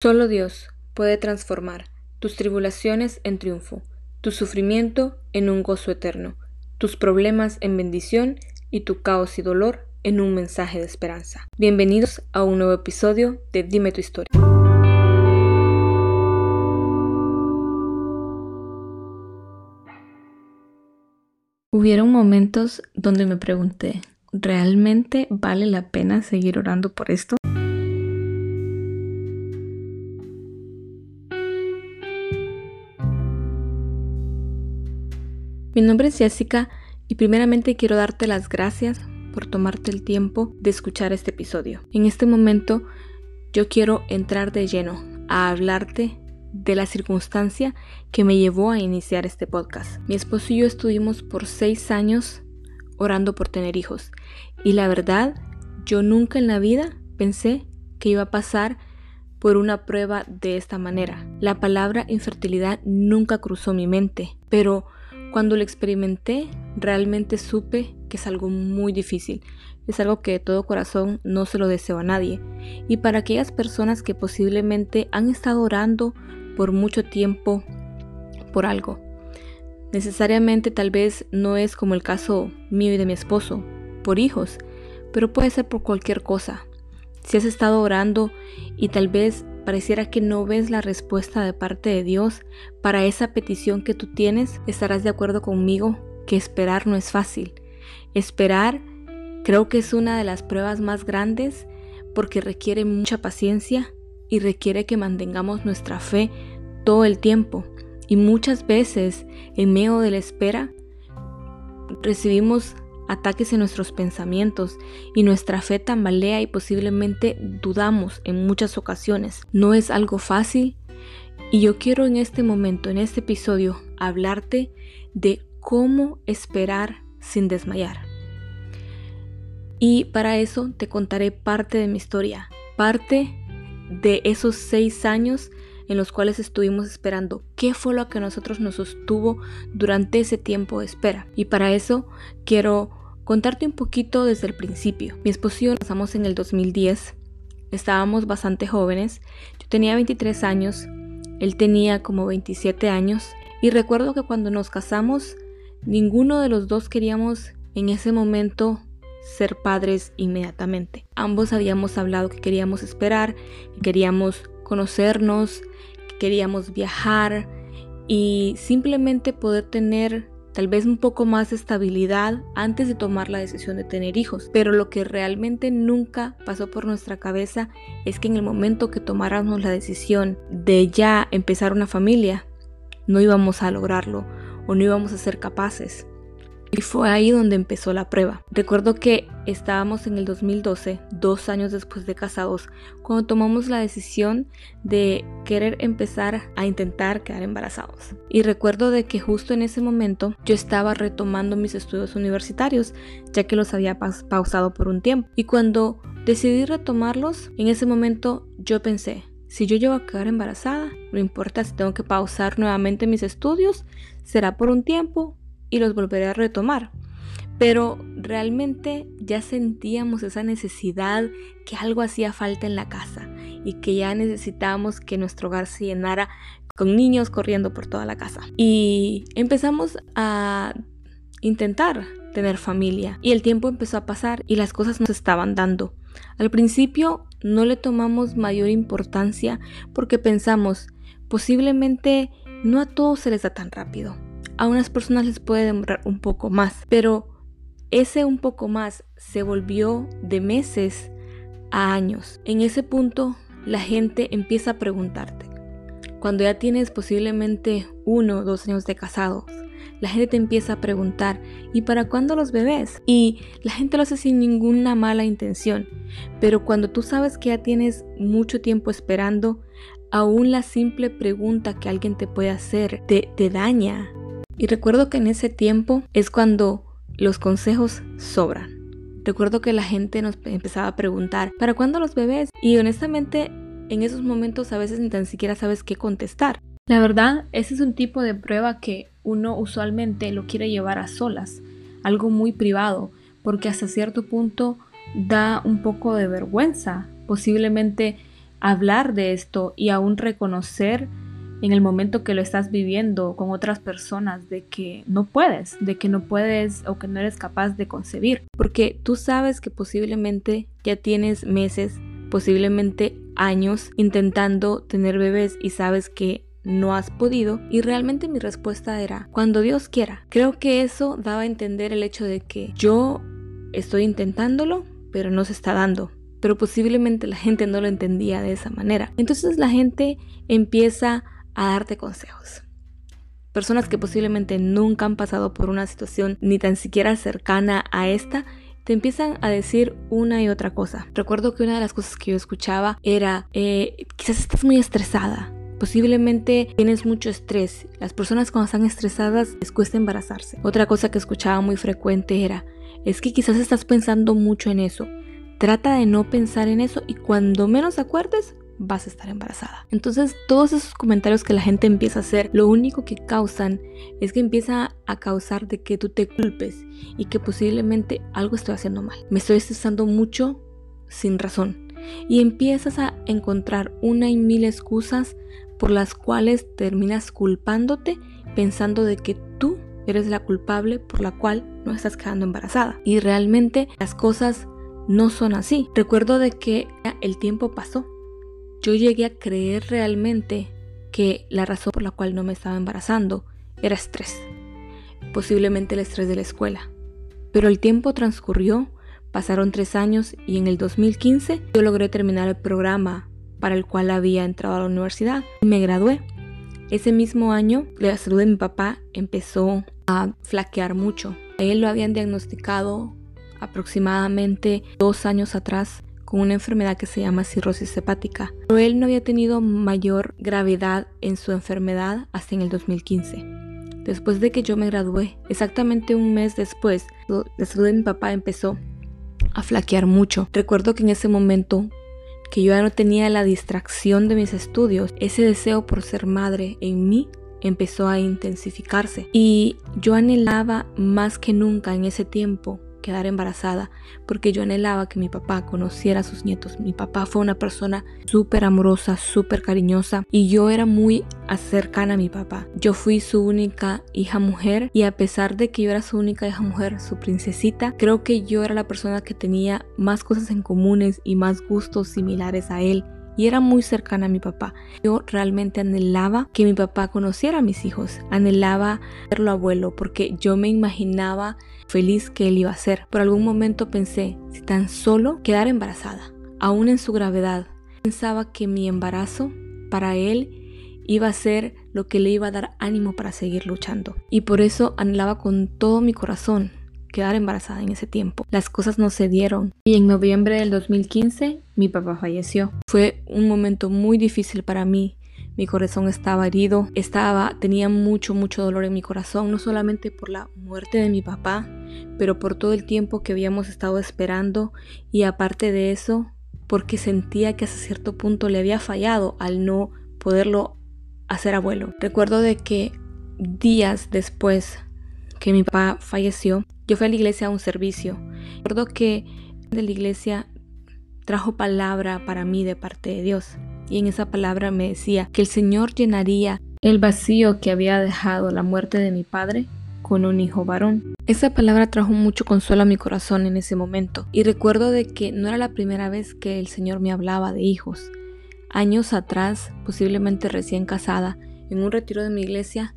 Solo Dios puede transformar tus tribulaciones en triunfo, tu sufrimiento en un gozo eterno, tus problemas en bendición y tu caos y dolor en un mensaje de esperanza. Bienvenidos a un nuevo episodio de Dime tu historia. Hubieron momentos donde me pregunté, ¿realmente vale la pena seguir orando por esto? Mi nombre es Jessica y primeramente quiero darte las gracias por tomarte el tiempo de escuchar este episodio. En este momento yo quiero entrar de lleno a hablarte de la circunstancia que me llevó a iniciar este podcast. Mi esposo y yo estuvimos por seis años orando por tener hijos y la verdad yo nunca en la vida pensé que iba a pasar por una prueba de esta manera. La palabra infertilidad nunca cruzó mi mente, pero cuando lo experimenté, realmente supe que es algo muy difícil. Es algo que de todo corazón no se lo deseo a nadie. Y para aquellas personas que posiblemente han estado orando por mucho tiempo por algo. Necesariamente tal vez no es como el caso mío y de mi esposo, por hijos, pero puede ser por cualquier cosa. Si has estado orando y tal vez pareciera que no ves la respuesta de parte de Dios para esa petición que tú tienes, estarás de acuerdo conmigo que esperar no es fácil. Esperar creo que es una de las pruebas más grandes porque requiere mucha paciencia y requiere que mantengamos nuestra fe todo el tiempo. Y muchas veces en medio de la espera recibimos ataques en nuestros pensamientos y nuestra fe tambalea y posiblemente dudamos en muchas ocasiones. No es algo fácil y yo quiero en este momento, en este episodio, hablarte de cómo esperar sin desmayar. Y para eso te contaré parte de mi historia, parte de esos seis años en los cuales estuvimos esperando qué fue lo que nosotros nos sostuvo durante ese tiempo de espera. Y para eso quiero contarte un poquito desde el principio. Mi esposo y yo nos casamos en el 2010. Estábamos bastante jóvenes. Yo tenía 23 años, él tenía como 27 años. Y recuerdo que cuando nos casamos, ninguno de los dos queríamos en ese momento ser padres inmediatamente. Ambos habíamos hablado que queríamos esperar, que queríamos conocernos, que queríamos viajar y simplemente poder tener tal vez un poco más de estabilidad antes de tomar la decisión de tener hijos. Pero lo que realmente nunca pasó por nuestra cabeza es que en el momento que tomáramos la decisión de ya empezar una familia, no íbamos a lograrlo o no íbamos a ser capaces. Y fue ahí donde empezó la prueba. Recuerdo que estábamos en el 2012, dos años después de casados, cuando tomamos la decisión de querer empezar a intentar quedar embarazados. Y recuerdo de que justo en ese momento yo estaba retomando mis estudios universitarios, ya que los había pausado por un tiempo. Y cuando decidí retomarlos, en ese momento yo pensé, si yo llego a quedar embarazada, no importa si tengo que pausar nuevamente mis estudios, será por un tiempo y los volveré a retomar. Pero realmente ya sentíamos esa necesidad que algo hacía falta en la casa y que ya necesitábamos que nuestro hogar se llenara con niños corriendo por toda la casa. Y empezamos a intentar tener familia y el tiempo empezó a pasar y las cosas nos estaban dando. Al principio no le tomamos mayor importancia porque pensamos posiblemente no a todos se les da tan rápido a unas personas les puede demorar un poco más, pero ese un poco más se volvió de meses a años. En ese punto la gente empieza a preguntarte. Cuando ya tienes posiblemente uno o dos años de casados, la gente te empieza a preguntar, ¿y para cuándo los bebés? Y la gente lo hace sin ninguna mala intención, pero cuando tú sabes que ya tienes mucho tiempo esperando, aún la simple pregunta que alguien te puede hacer te, te daña, y recuerdo que en ese tiempo es cuando los consejos sobran. Recuerdo que la gente nos empezaba a preguntar, ¿para cuándo los bebés? Y honestamente, en esos momentos a veces ni tan siquiera sabes qué contestar. La verdad, ese es un tipo de prueba que uno usualmente lo quiere llevar a solas, algo muy privado, porque hasta cierto punto da un poco de vergüenza. Posiblemente hablar de esto y aún reconocer en el momento que lo estás viviendo con otras personas de que no puedes, de que no puedes o que no eres capaz de concebir. Porque tú sabes que posiblemente ya tienes meses, posiblemente años intentando tener bebés y sabes que no has podido y realmente mi respuesta era cuando Dios quiera. Creo que eso daba a entender el hecho de que yo estoy intentándolo, pero no se está dando. Pero posiblemente la gente no lo entendía de esa manera. Entonces la gente empieza a darte consejos. Personas que posiblemente nunca han pasado por una situación ni tan siquiera cercana a esta, te empiezan a decir una y otra cosa. Recuerdo que una de las cosas que yo escuchaba era, eh, quizás estás muy estresada, Posiblemente tienes mucho estrés. Las personas cuando están estresadas les cuesta embarazarse. Otra cosa que escuchaba muy frecuente era, es que quizás estás pensando mucho en eso. Trata de no pensar en eso y cuando menos acuerdes, vas a estar embarazada. Entonces todos esos comentarios que la gente empieza a hacer, lo único que causan es que empieza a causar de que tú te culpes y que posiblemente algo estoy haciendo mal. Me estoy estresando mucho sin razón. Y empiezas a encontrar una y mil excusas por las cuales terminas culpándote pensando de que tú eres la culpable por la cual no estás quedando embarazada. Y realmente las cosas no son así. Recuerdo de que el tiempo pasó yo llegué a creer realmente que la razón por la cual no me estaba embarazando era estrés, posiblemente el estrés de la escuela. Pero el tiempo transcurrió, pasaron tres años y en el 2015 yo logré terminar el programa para el cual había entrado a la universidad y me gradué. Ese mismo año la salud de mi papá empezó a flaquear mucho. A él lo habían diagnosticado aproximadamente dos años atrás con una enfermedad que se llama cirrosis hepática. Pero él no había tenido mayor gravedad en su enfermedad hasta en el 2015. Después de que yo me gradué, exactamente un mes después, la salud de mi papá empezó a flaquear mucho. Recuerdo que en ese momento que yo ya no tenía la distracción de mis estudios, ese deseo por ser madre en mí empezó a intensificarse y yo anhelaba más que nunca en ese tiempo quedar embarazada porque yo anhelaba que mi papá conociera a sus nietos. Mi papá fue una persona súper amorosa, súper cariñosa y yo era muy cercana a mi papá. Yo fui su única hija mujer y a pesar de que yo era su única hija mujer, su princesita, creo que yo era la persona que tenía más cosas en comunes y más gustos similares a él y era muy cercana a mi papá. Yo realmente anhelaba que mi papá conociera a mis hijos, anhelaba verlo abuelo porque yo me imaginaba feliz que él iba a ser. Por algún momento pensé, si tan solo quedara embarazada, aún en su gravedad, pensaba que mi embarazo para él iba a ser lo que le iba a dar ánimo para seguir luchando. Y por eso anhelaba con todo mi corazón quedar embarazada en ese tiempo. Las cosas no se dieron y en noviembre del 2015 mi papá falleció. Fue un momento muy difícil para mí. Mi corazón estaba herido, estaba tenía mucho mucho dolor en mi corazón, no solamente por la muerte de mi papá, pero por todo el tiempo que habíamos estado esperando y aparte de eso, porque sentía que hasta cierto punto le había fallado al no poderlo hacer abuelo. Recuerdo de que días después que mi papá falleció, yo fui a la iglesia a un servicio. Recuerdo que de la iglesia trajo palabra para mí de parte de Dios. Y en esa palabra me decía que el Señor llenaría el vacío que había dejado la muerte de mi padre con un hijo varón. Esa palabra trajo mucho consuelo a mi corazón en ese momento y recuerdo de que no era la primera vez que el Señor me hablaba de hijos. Años atrás, posiblemente recién casada, en un retiro de mi iglesia,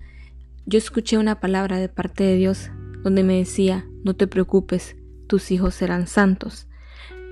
yo escuché una palabra de parte de Dios donde me decía, no te preocupes, tus hijos serán santos.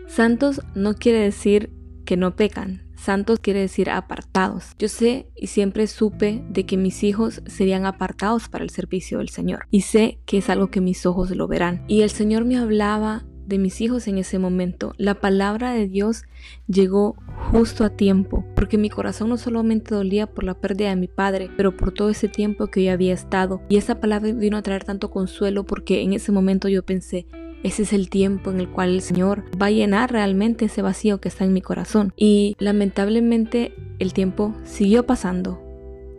Santos no quiere decir que no pecan, santos quiere decir apartados. Yo sé y siempre supe de que mis hijos serían apartados para el servicio del Señor y sé que es algo que mis ojos lo verán. Y el Señor me hablaba de mis hijos en ese momento. La palabra de Dios llegó justo a tiempo, porque mi corazón no solamente dolía por la pérdida de mi padre, pero por todo ese tiempo que yo había estado. Y esa palabra vino a traer tanto consuelo porque en ese momento yo pensé, ese es el tiempo en el cual el Señor va a llenar realmente ese vacío que está en mi corazón. Y lamentablemente el tiempo siguió pasando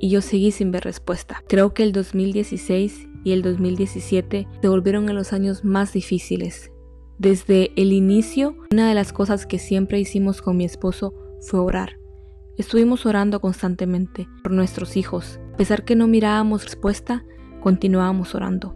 y yo seguí sin ver respuesta. Creo que el 2016 y el 2017 se volvieron en los años más difíciles desde el inicio, una de las cosas que siempre hicimos con mi esposo fue orar. Estuvimos orando constantemente por nuestros hijos. A pesar que no mirábamos respuesta, continuábamos orando.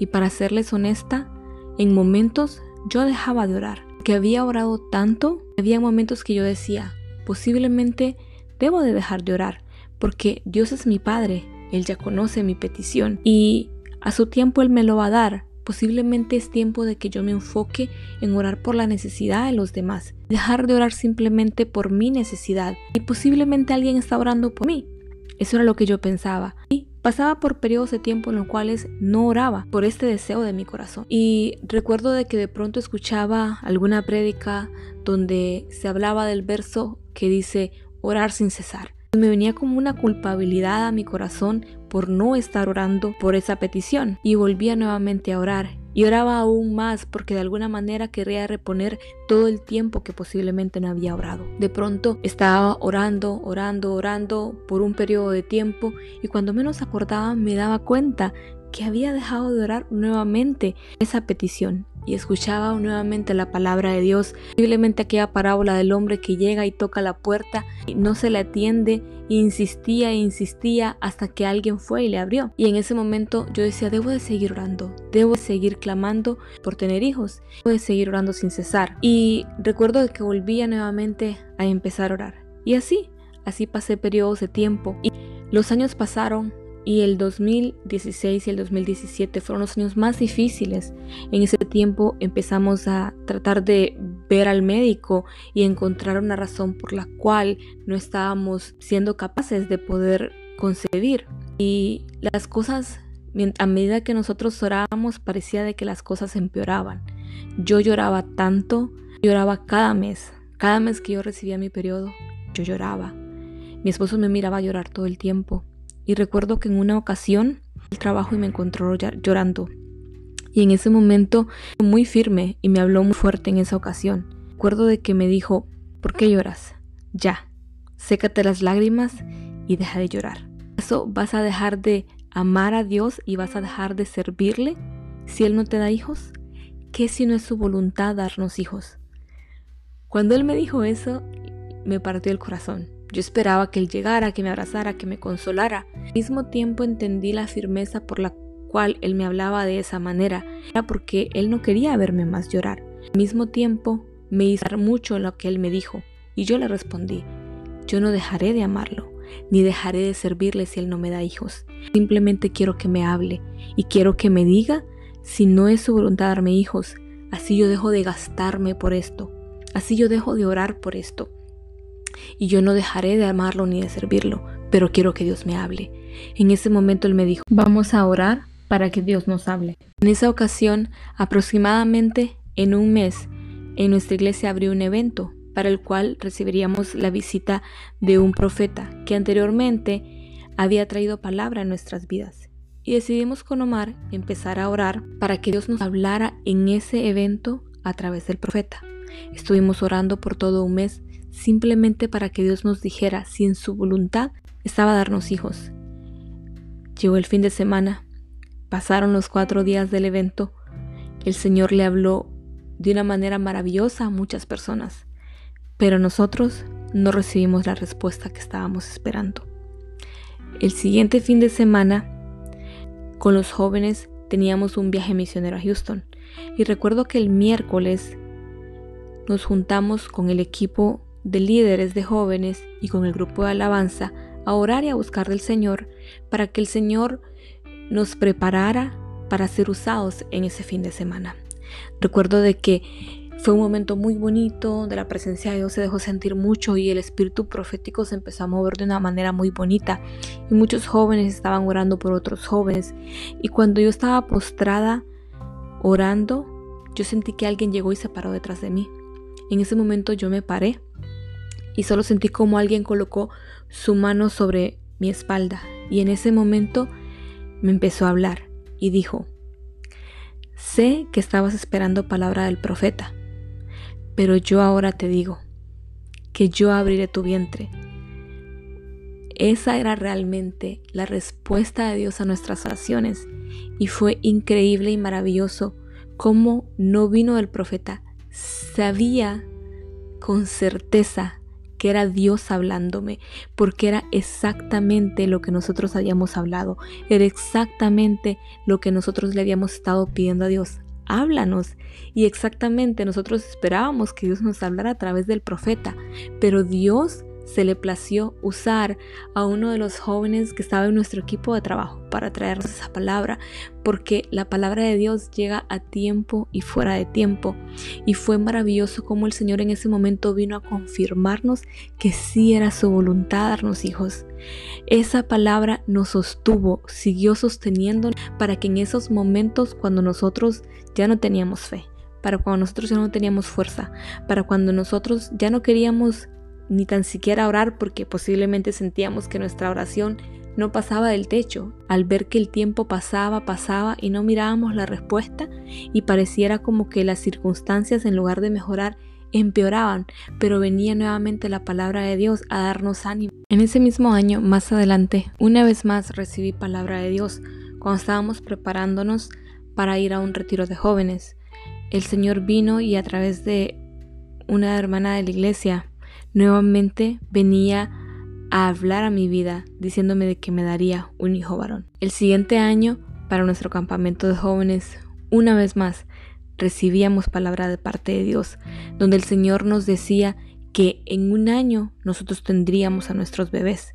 Y para serles honesta, en momentos yo dejaba de orar, que había orado tanto, había momentos que yo decía, posiblemente debo de dejar de orar, porque Dios es mi Padre, Él ya conoce mi petición y a su tiempo Él me lo va a dar. Posiblemente es tiempo de que yo me enfoque en orar por la necesidad de los demás, dejar de orar simplemente por mi necesidad y posiblemente alguien está orando por mí. Eso era lo que yo pensaba. Y pasaba por periodos de tiempo en los cuales no oraba por este deseo de mi corazón. Y recuerdo de que de pronto escuchaba alguna prédica donde se hablaba del verso que dice orar sin cesar. Me venía como una culpabilidad a mi corazón por no estar orando por esa petición y volvía nuevamente a orar y oraba aún más porque de alguna manera quería reponer todo el tiempo que posiblemente no había orado. De pronto estaba orando, orando, orando por un periodo de tiempo y cuando menos acordaba me daba cuenta que había dejado de orar nuevamente esa petición y escuchaba nuevamente la palabra de Dios, posiblemente aquella parábola del hombre que llega y toca la puerta y no se le atiende insistía e insistía hasta que alguien fue y le abrió. Y en ese momento yo decía, debo de seguir orando, debo de seguir clamando por tener hijos, debo de seguir orando sin cesar. Y recuerdo que volvía nuevamente a empezar a orar. Y así, así pasé periodos de tiempo y los años pasaron y el 2016 y el 2017 fueron los años más difíciles. En ese tiempo empezamos a tratar de ver al médico y encontrar una razón por la cual no estábamos siendo capaces de poder concebir. Y las cosas, a medida que nosotros orábamos, parecía de que las cosas empeoraban. Yo lloraba tanto, lloraba cada mes. Cada mes que yo recibía mi periodo, yo lloraba. Mi esposo me miraba llorar todo el tiempo. Y recuerdo que en una ocasión el trabajo y me encontró llorando. Y en ese momento muy firme y me habló muy fuerte en esa ocasión. Recuerdo de que me dijo, ¿por qué lloras? Ya, sécate las lágrimas y deja de llorar. ¿Eso vas a dejar de amar a Dios y vas a dejar de servirle si Él no te da hijos? ¿Qué si no es su voluntad darnos hijos? Cuando Él me dijo eso, me partió el corazón. Yo esperaba que él llegara, que me abrazara, que me consolara. Al mismo tiempo entendí la firmeza por la cual él me hablaba de esa manera. Era porque él no quería verme más llorar. Al mismo tiempo me hizo mucho lo que él me dijo. Y yo le respondí, yo no dejaré de amarlo, ni dejaré de servirle si él no me da hijos. Simplemente quiero que me hable y quiero que me diga si no es su voluntad darme hijos. Así yo dejo de gastarme por esto. Así yo dejo de orar por esto y yo no dejaré de amarlo ni de servirlo, pero quiero que Dios me hable. En ese momento él me dijo, vamos a orar para que Dios nos hable. En esa ocasión, aproximadamente en un mes, en nuestra iglesia abrió un evento para el cual recibiríamos la visita de un profeta que anteriormente había traído palabra en nuestras vidas. Y decidimos con Omar empezar a orar para que Dios nos hablara en ese evento a través del profeta. Estuvimos orando por todo un mes simplemente para que Dios nos dijera si en su voluntad estaba darnos hijos. Llegó el fin de semana, pasaron los cuatro días del evento, el Señor le habló de una manera maravillosa a muchas personas, pero nosotros no recibimos la respuesta que estábamos esperando. El siguiente fin de semana, con los jóvenes, teníamos un viaje misionero a Houston y recuerdo que el miércoles nos juntamos con el equipo de líderes de jóvenes y con el grupo de alabanza a orar y a buscar del Señor para que el Señor nos preparara para ser usados en ese fin de semana. Recuerdo de que fue un momento muy bonito, donde la presencia de Dios se dejó sentir mucho y el espíritu profético se empezó a mover de una manera muy bonita. Y muchos jóvenes estaban orando por otros jóvenes. Y cuando yo estaba postrada orando, yo sentí que alguien llegó y se paró detrás de mí. En ese momento yo me paré y solo sentí como alguien colocó su mano sobre mi espalda y en ese momento me empezó a hablar y dijo, sé que estabas esperando palabra del profeta, pero yo ahora te digo que yo abriré tu vientre. Esa era realmente la respuesta de Dios a nuestras oraciones y fue increíble y maravilloso cómo no vino del profeta. Sabía con certeza que era Dios hablándome, porque era exactamente lo que nosotros habíamos hablado, era exactamente lo que nosotros le habíamos estado pidiendo a Dios. Háblanos. Y exactamente nosotros esperábamos que Dios nos hablara a través del profeta, pero Dios se le plació usar a uno de los jóvenes que estaba en nuestro equipo de trabajo para traernos esa palabra, porque la palabra de Dios llega a tiempo y fuera de tiempo. Y fue maravilloso como el Señor en ese momento vino a confirmarnos que sí era su voluntad darnos hijos. Esa palabra nos sostuvo, siguió sosteniendo para que en esos momentos cuando nosotros ya no teníamos fe, para cuando nosotros ya no teníamos fuerza, para cuando nosotros ya no queríamos ni tan siquiera orar porque posiblemente sentíamos que nuestra oración no pasaba del techo, al ver que el tiempo pasaba, pasaba y no mirábamos la respuesta y pareciera como que las circunstancias en lugar de mejorar empeoraban, pero venía nuevamente la palabra de Dios a darnos ánimo. En ese mismo año, más adelante, una vez más recibí palabra de Dios cuando estábamos preparándonos para ir a un retiro de jóvenes. El Señor vino y a través de una hermana de la iglesia nuevamente venía a hablar a mi vida diciéndome de que me daría un hijo varón. El siguiente año, para nuestro campamento de jóvenes, una vez más, recibíamos palabra de parte de Dios, donde el Señor nos decía que en un año nosotros tendríamos a nuestros bebés.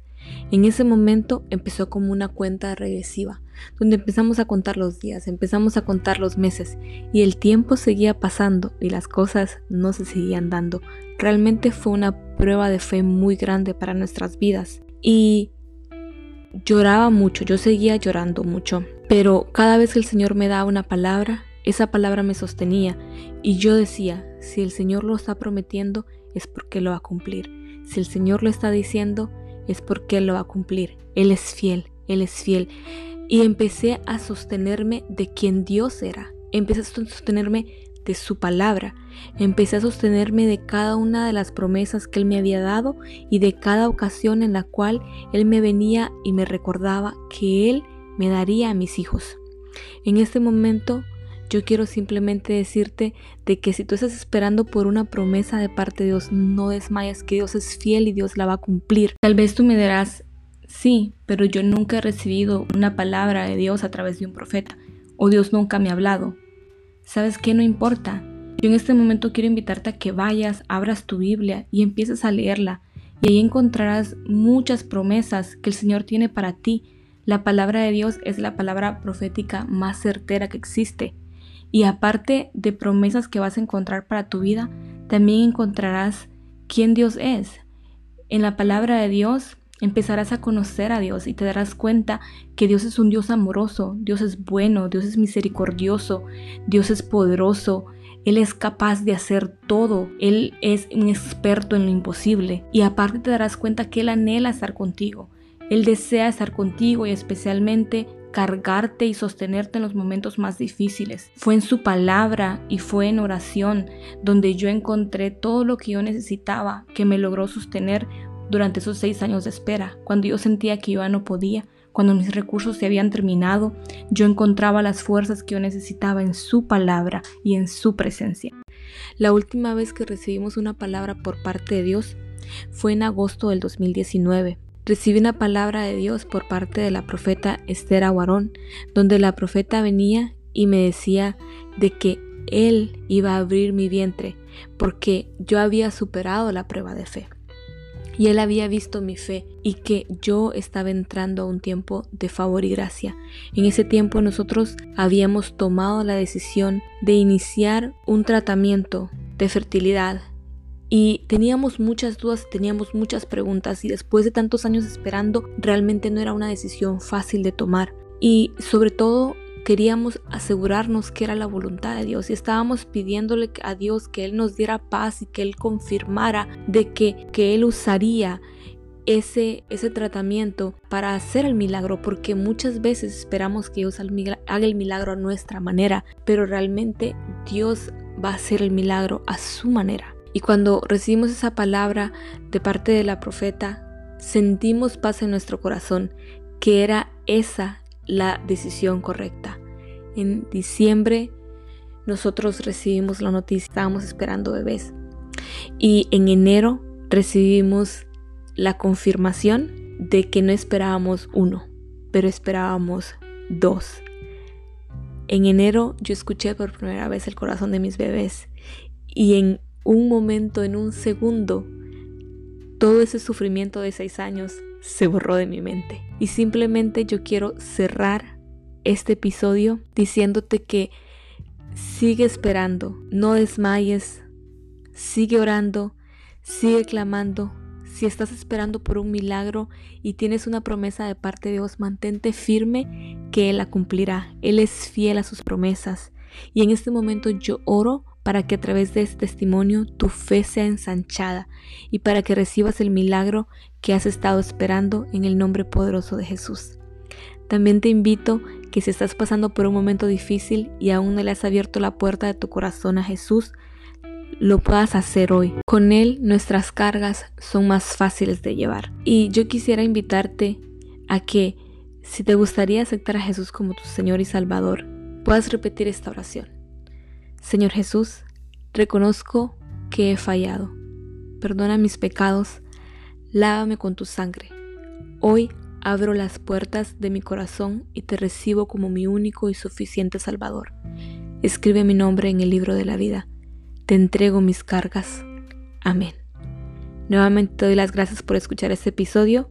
En ese momento empezó como una cuenta regresiva, donde empezamos a contar los días, empezamos a contar los meses y el tiempo seguía pasando y las cosas no se seguían dando. Realmente fue una prueba de fe muy grande para nuestras vidas y lloraba mucho, yo seguía llorando mucho, pero cada vez que el Señor me daba una palabra, esa palabra me sostenía y yo decía, si el Señor lo está prometiendo es porque lo va a cumplir. Si el Señor lo está diciendo es porque lo va a cumplir. Él es fiel, Él es fiel. Y empecé a sostenerme de quien Dios era. Empecé a sostenerme de su palabra. Empecé a sostenerme de cada una de las promesas que Él me había dado y de cada ocasión en la cual Él me venía y me recordaba que Él me daría a mis hijos. En este momento yo quiero simplemente decirte de que si tú estás esperando por una promesa de parte de Dios, no desmayas, que Dios es fiel y Dios la va a cumplir. Tal vez tú me dirás, sí, pero yo nunca he recibido una palabra de Dios a través de un profeta, o Dios nunca me ha hablado. ¿Sabes qué? No importa. Yo en este momento quiero invitarte a que vayas, abras tu Biblia y empieces a leerla, y ahí encontrarás muchas promesas que el Señor tiene para ti. La palabra de Dios es la palabra profética más certera que existe. Y aparte de promesas que vas a encontrar para tu vida, también encontrarás quién Dios es. En la palabra de Dios empezarás a conocer a Dios y te darás cuenta que Dios es un Dios amoroso, Dios es bueno, Dios es misericordioso, Dios es poderoso, Él es capaz de hacer todo, Él es un experto en lo imposible y aparte te darás cuenta que Él anhela estar contigo, Él desea estar contigo y especialmente cargarte y sostenerte en los momentos más difíciles. Fue en su palabra y fue en oración donde yo encontré todo lo que yo necesitaba que me logró sostener durante esos seis años de espera. Cuando yo sentía que yo ya no podía, cuando mis recursos se habían terminado, yo encontraba las fuerzas que yo necesitaba en su palabra y en su presencia. La última vez que recibimos una palabra por parte de Dios fue en agosto del 2019 recibí una palabra de Dios por parte de la profeta Esther Aguarón, donde la profeta venía y me decía de que Él iba a abrir mi vientre, porque yo había superado la prueba de fe. Y Él había visto mi fe y que yo estaba entrando a un tiempo de favor y gracia. En ese tiempo nosotros habíamos tomado la decisión de iniciar un tratamiento de fertilidad y teníamos muchas dudas, teníamos muchas preguntas y después de tantos años esperando realmente no era una decisión fácil de tomar y sobre todo queríamos asegurarnos que era la voluntad de Dios y estábamos pidiéndole a Dios que Él nos diera paz y que Él confirmara de que, que Él usaría ese, ese tratamiento para hacer el milagro, porque muchas veces esperamos que Dios haga el milagro a nuestra manera, pero realmente Dios va a hacer el milagro a su manera. Y cuando recibimos esa palabra de parte de la profeta, sentimos paz en nuestro corazón, que era esa la decisión correcta. En diciembre nosotros recibimos la noticia, estábamos esperando bebés. Y en enero recibimos la confirmación de que no esperábamos uno, pero esperábamos dos. En enero yo escuché por primera vez el corazón de mis bebés y en un momento, en un segundo, todo ese sufrimiento de seis años se borró de mi mente. Y simplemente yo quiero cerrar este episodio diciéndote que sigue esperando, no desmayes, sigue orando, sigue clamando. Si estás esperando por un milagro y tienes una promesa de parte de Dios, mantente firme que Él la cumplirá. Él es fiel a sus promesas. Y en este momento yo oro para que a través de este testimonio tu fe sea ensanchada y para que recibas el milagro que has estado esperando en el nombre poderoso de Jesús. También te invito que si estás pasando por un momento difícil y aún no le has abierto la puerta de tu corazón a Jesús, lo puedas hacer hoy. Con Él nuestras cargas son más fáciles de llevar. Y yo quisiera invitarte a que si te gustaría aceptar a Jesús como tu Señor y Salvador, puedas repetir esta oración. Señor Jesús, reconozco que he fallado. Perdona mis pecados, lávame con tu sangre. Hoy abro las puertas de mi corazón y te recibo como mi único y suficiente Salvador. Escribe mi nombre en el libro de la vida. Te entrego mis cargas. Amén. Nuevamente te doy las gracias por escuchar este episodio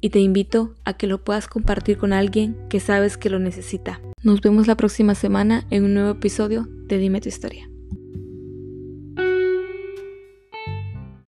y te invito a que lo puedas compartir con alguien que sabes que lo necesita. Nos vemos la próxima semana en un nuevo episodio de Dime tu historia.